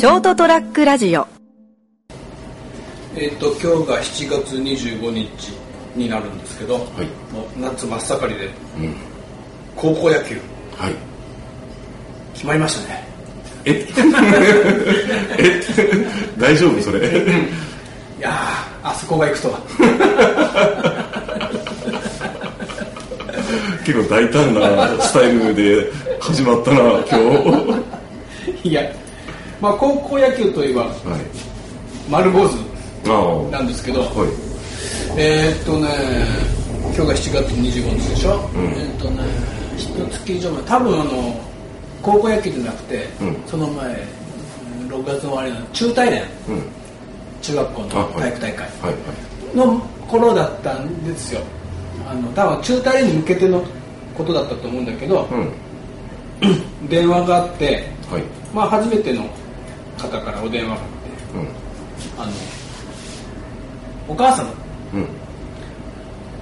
ショートトラックラジオ。えっ、と今日が7月25日になるんですけど、はい。もう夏真っ盛りでうん。高校野球。はい。決まりましたね。え？え？大丈夫？それ。いやーあそこが行くとは。結構大胆なスタイルで始まったな今日。は いやまあ高校野球といえばい。丸坊主なんですけど、はい。えーっとね今日が7月25日でしょ、ん。えーっとね一月以上前多分あの高校野球じゃなくて、うん。その前うん6月の終わりの中大連うん。中学校の体育大会。の頃だったんですよ。あの多分中大連に向けてのことだったと思うんだけど、うん。電話があってはい。まあ初めての方からお電話があってうん。あのお母さん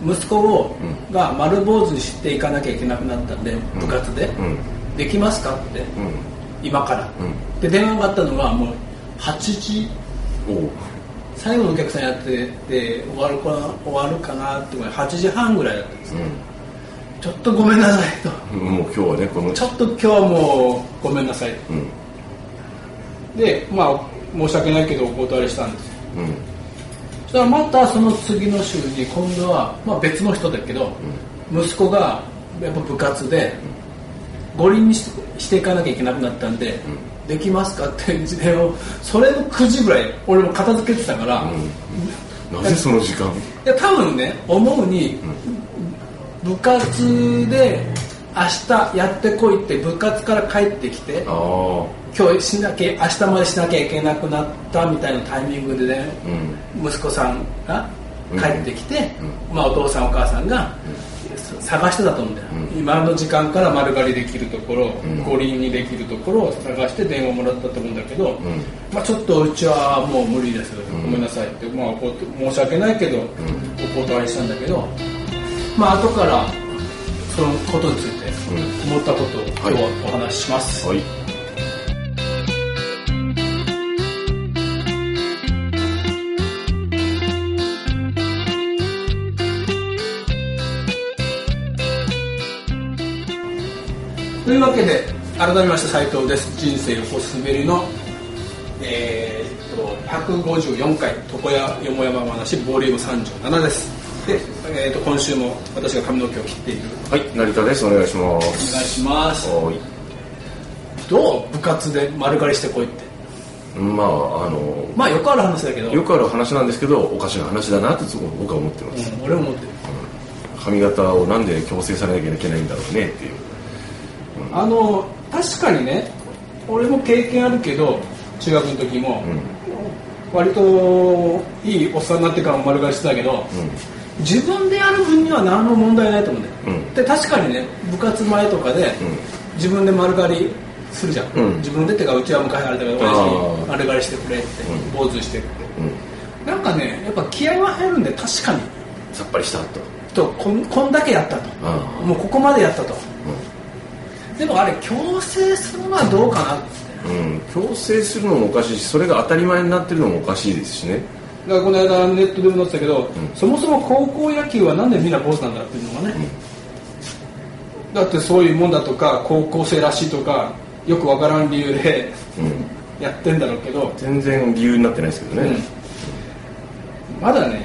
うん。息子を、うが丸坊主にしていかなきゃいけなくなったんで部活で、うん。できますかってうん。今から、うん。で電話があったのがもう8時。おう。最後のお客さんやってて終わるかな終わるかなって8時半ぐらいだったんですちょっとごめんなさいと。うんもう今日はねこの。ちょっと今日はもうごめんなさい。うんでまあ申し訳ないけどお断りしたんです。ようん。そしたらまたその次の週に今度は、まあ、別の人だけど、息子がやっぱ部活で五輪にししていかなきゃいけなくなったんで、できますかって電話をそれの9時ぐらい俺も片付けてたから、いなぜその時間？や多分ね思うに、部活で明日やってこいって部活から帰ってきてああ今日しなきゃ明日までしなきゃいけなくなったみたいなタイミングでね、うん。息子さんが帰ってきて、まあ、お父さんお母さんが探してたと思うんだよ、うん。今の時間から丸刈りできるところ、ん。五輪にできるところを探して電話もらったと思うんだけど、ん。まあ、ちょっとうちはもう無理です、ん。ごめんなさいって、まあ、申し訳ないけど、お断りしたんだけどまあ後からそのことについて思ったことを今日はお話しします、はいというわけで改めまして斉藤です。人生横滑りのえーっと154回床屋よもやま話ボリューム37です。で、えーっと今週も私が髪の毛を切っている。はい成田です。お願いしまおす願いします。はい。どう部活で丸刈りしてこいって？まああのまあよくある話だけど。よくある話なんですけどおかしな話だなって僕は思ってます、うん、俺も思ってる。髪型をなんで強制されなきゃいけないんだろうねっていうあの確かにね俺も経験あるけど中学の時も、割といいおっさんになってからも丸刈りしてたけど、自分でやる分には何も問題ないと思うんだよ、うん。で確かにね部活前とかで、自分で丸刈りするじゃん、うん。自分でってかうちは昔あれだけど親父あにー丸刈りしてくれって、うん。坊主してって。うん。なんかねやっぱ気合は入るんで確かに。さっぱりしたと。とこんこんだけやったと。もうここまでやったと、でもあれ強制するのはどうかなって。うん、強制するのもおかしいしそれが当たり前になってるのもおかしいですしね。だからこの間ネットでも載ってたけど、そもそも高校野球はなんでみんな坊主なんだっていうのがね、だってそういうもんだとか高校生らしいとかよくわからん理由でうん。やってんだろうけど、全然理由になってないですけどね、まだね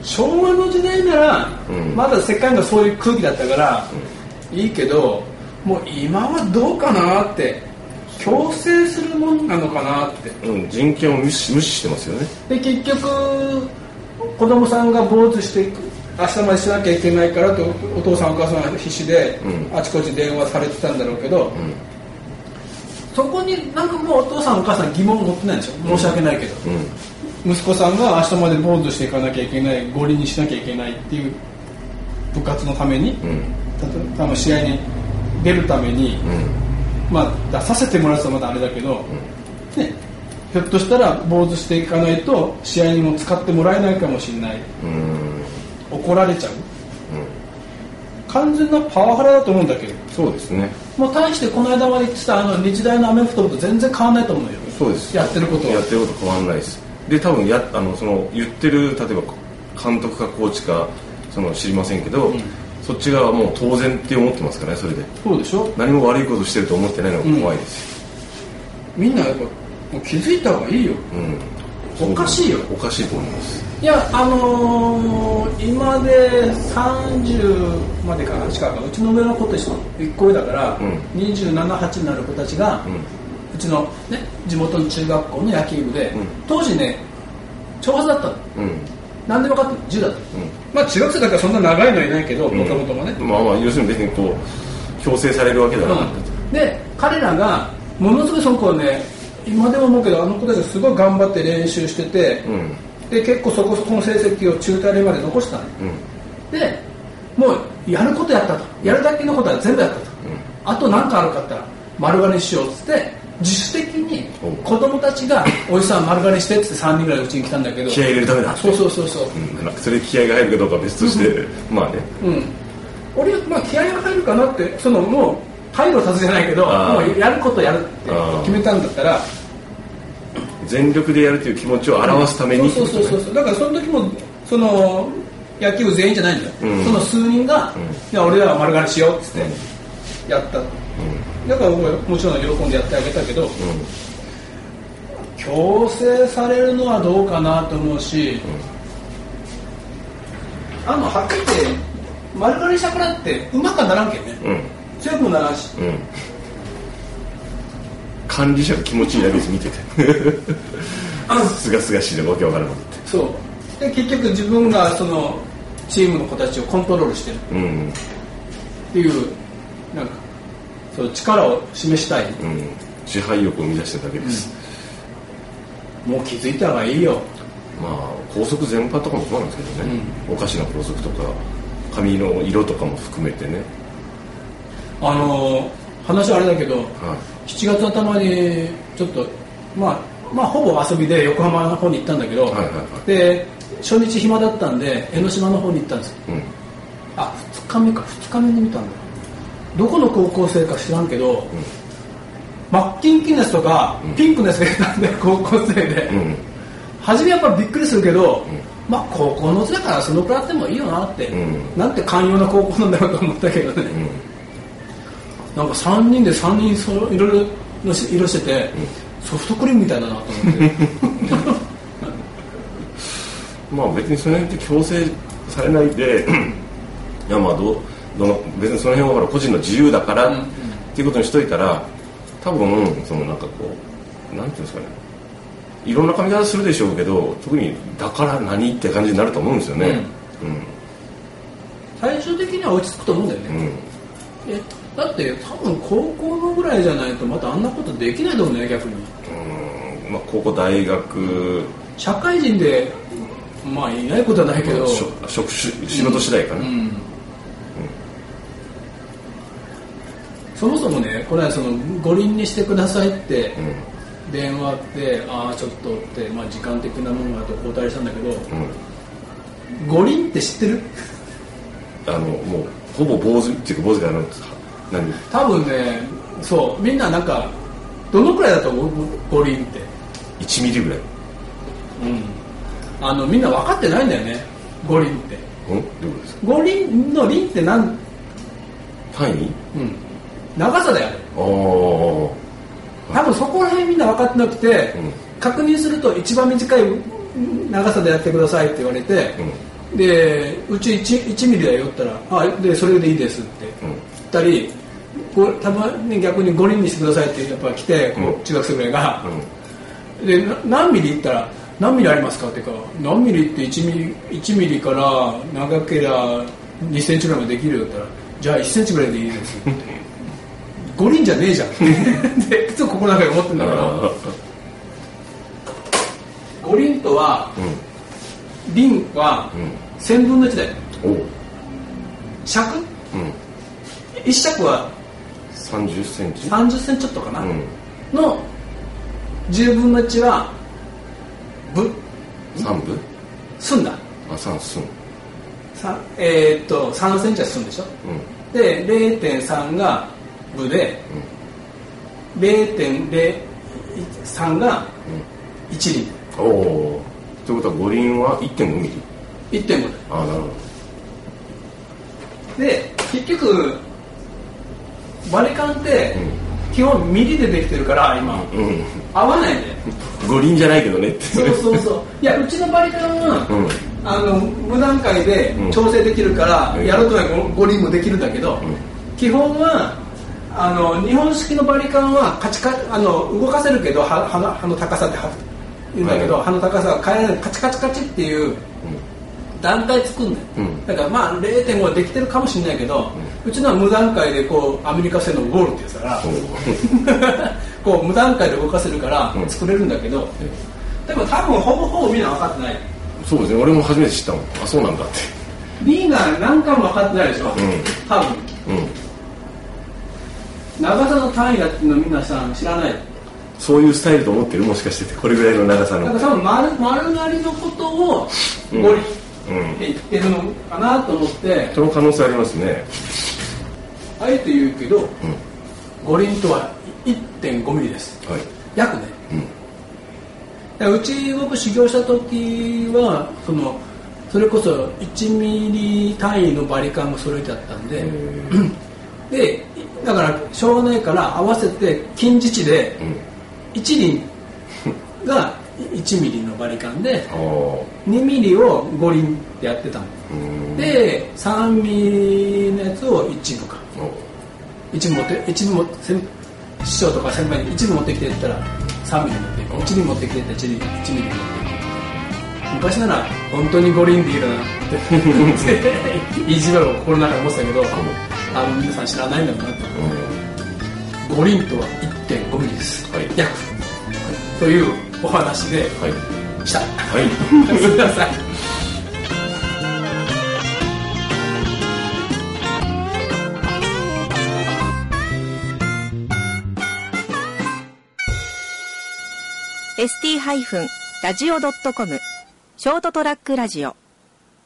昭和の時代なら、うん。まだ世界がそういう空気だったから、いいけどもう今はどうかなって強制するもんなのかなって。うん人権を無視無視してますよね。で結局子供さんが坊主していく明日までしなきゃいけないからとお父さんお母さんは必死で、うん。あちこち電話されてたんだろうけど、そこになんかもうお父さんお母さん疑問を持ってないんでしょ？申し訳ないけど、うん。息子さんが明日まで坊主していかなきゃいけない五輪にしなきゃいけないっていう部活のために、うん。たと多分試合に出るために、まあ出させてもらうとまだあれだけど、ね、ひょっとしたら坊主していかないと試合にも使ってもらえないかもしれない。うん。うん怒られちゃう、完全なパワハラだと思うんだけど。そうですね。もう対してこの間まで言ってたあの日大のアメフト部と全然変わらないと思うよ。そうです。やってることは。やってること変わんないです。で多分やあのその言ってる例えば監督かコーチかその知りませんけど、そっち側はもう当然って思ってますからねそれで。そうでしょ？何も悪いことしてると思ってないのが怖いです。みんなやっぱもう気づいた方がいいよ。うん、おかしいよ。おかしいと思います。いやあのー今で30までかな近くうちの上の子と1個上だから、うん。278になる子たちが、うん。うちの、ね、地元の中学校の野球部で、うん。当時ね長髪だったの。うん何で分かったの？10だっまあ中学生だからそんな長いのいないけどうん。もともともね、まあまあ要するに別にこう強制されるわけではなうん。で彼らがものすごいその子はね今でも思うけどあの子たちがすごい頑張って練習してて、うん。で結構そこそこの成績を中大連まで残したのうん。でもうやることやったと。やるだけのことは全部やったと、あと何かあるかったら丸刈りにしようっつって自主的にお子供たちが「おじさん丸刈りして」って3人ぐらいうちに来たんだけど。気合い入れるためだ。そうそうそうそう。うん、それ気合が入るかどうかは別として、まあね。うん。俺まあ気合が入るかなってそのもう退路立つじゃないけどもうやることやるって決めたんだったら。全力でやるという気持ちを表すためにそうそうそうそう。だからその時もその野球部全員じゃないんだよ、うん。その数人が、うん。いや俺らは丸刈りしようっつってやった、だから僕はもちろん喜んでやってあげたけど、強制されるのはどうかなと思うし、あのはっきり言って丸刈りしたからってうまくはならんけんね。うん。うん強くもならんし。うん。管理者が気持ちいいだけです見てて。すがすがしいでわけわからなくて。そう。で結局自分がそのチームの子たちをコントロールしてる。うん。っていうなんかそう力を示したい。うん。支配欲を生み出してるだけです、もう気づいた方がいいよ。まあ校則全般とかもそうなんですけどね、おかしな校則とか髪の色とかも含めてね。あの話はあれだけどはい。7月頭にちょっとまあまあほぼ遊びで横浜の方に行ったんだけど、はいはいはい。で初日暇だったんで江ノ島の方に行ったんです。ようん。あ2日目か。2日目に見たんだどこの高校生か知らんけど、マッキンキンのやつとか、ピンクのやつがいたんで高校生で、うん。初めやっぱびっくりするけど、まあ高校のうちだからそのくらいあってもいいよなって、うん。なんて寛容な高校なんだろうと思ったけどね、うん。なんか3人で3人そいろいろのし色してて、ソフトクリームみたいだなと思って。まあ別にその辺って強制されないで いやまあどうどの別にその辺はほら個人の自由だからうん。うんっていうことにしといたら多分そのなんかこうなんていうんですかね。いろんな髪型するでしょうけど特にだから何って感じになると思うんですよね。うん。最終的には落ち着くと思うんだよね、うん。えだって多分高校のぐらいじゃないとまたあんなことできないと思うね逆に。うん。まあ高校大学。社会人でまあいないことはないけど、職職種仕事次第かな、うんそもそもねこれはその五輪にしてくださいってうん。電話ってああちょっとって、まあ、時間的なものがあと交代したんだけどうん。五輪って知ってる？あのもうほぼ坊主っていうか坊主があの何？多分ねそう。みんななんかどのくらいだと思う？五輪って。1ミリぐらい。うん。あのみんな分かってないんだよね。五輪って。うん？どういうことですか？五輪の輪って何単位？うん長さだよ。多分そこら辺みんな分かってなくて、うん。確認すると一番短い長さでやってくださいって言われて、でうち 1, 1ミリだよったらあでそれでいいですって言ったりこうたまに逆に5人にしてくださいってやっぱ来て、こううん。中学生ぐらいが、うん。でな何ミリ言ったら何ミリありますかっていうか何ミリって1ミリ ,1 ミリから長ければ2センチぐらいまでできるよったらじゃあ1センチぐらいでいいですって五輪じゃねえじゃん。でいつも心の中で思ってるんだけどあ五輪とはーうん。輪はうん。1000分の1だよ。尺？うん。1尺は30センチ？30センチちょっとかな、うん。の10分の1はぶ3部？寸だ。あ三寸。さえーっと3センチは寸でしょ？うん。で0.3が部で0.01 3が1輪。おおということは五輪は1.5ミリ。1.5でああなるほで結局バリカンってうん。基本ミリでできてるから今。どうん。合わないね。五輪じゃないけどねって。そうそうそう。いやうちのバリカンは、うん。あの無段階で調整できるから、うん。やるとは五輪もできるんだけど、ん。基本はあの日本式のバリカンはカチカあの動かせるけど葉葉の葉の高さっては言うんだけど、はい。葉の高さが変えないカチカチカチっていう段階作んねん、うん。だからまあ0.5はできてるかもしれないけど、うちのは無段階でこうアメリカ製のゴールってやつだから、こう無段階で動かせるからうん。作れるんだけど、でも多分ほぼほぼみんな分かってない。そうですね。俺も初めて知ったもん。あそうなんだって。B が何回も分かってないでしょ、ん。多分。うん長さの単位だっていうのみんなさん知らない。そういうスタイルと思ってるもしかしててこれぐらいの長さの。だから多分丸丸なりのことをうん五輪ってうん言ってるのかなと思って、その可能性ありますね。あえて言うけどうん。五輪とは1.5ミリです。はい。約ね。うん。うち僕修行した時はそのそれこそ1ミリ単位のバリカンが揃えてあったんで、でだからしょうがないから合わせて近似値でうん。1輪が1ミリのバリカンでああ2ミリを5輪ってやってたの。うん。で3ミリのやつを1部か。お1部持って一部も先師匠とか先輩に1部持ってきてって言ったら3ミリ持っていく1輪持ってきてって1輪1ミリ持っていく昔なら本当に5輪でいいかなって意地悪を心の中で思ってたけどあの皆さん知らないんだろうなって5輪とは1.5ミリです、はい。約というお話ではいした。はい。すみません。ST-radio.com ショートトラックラジオ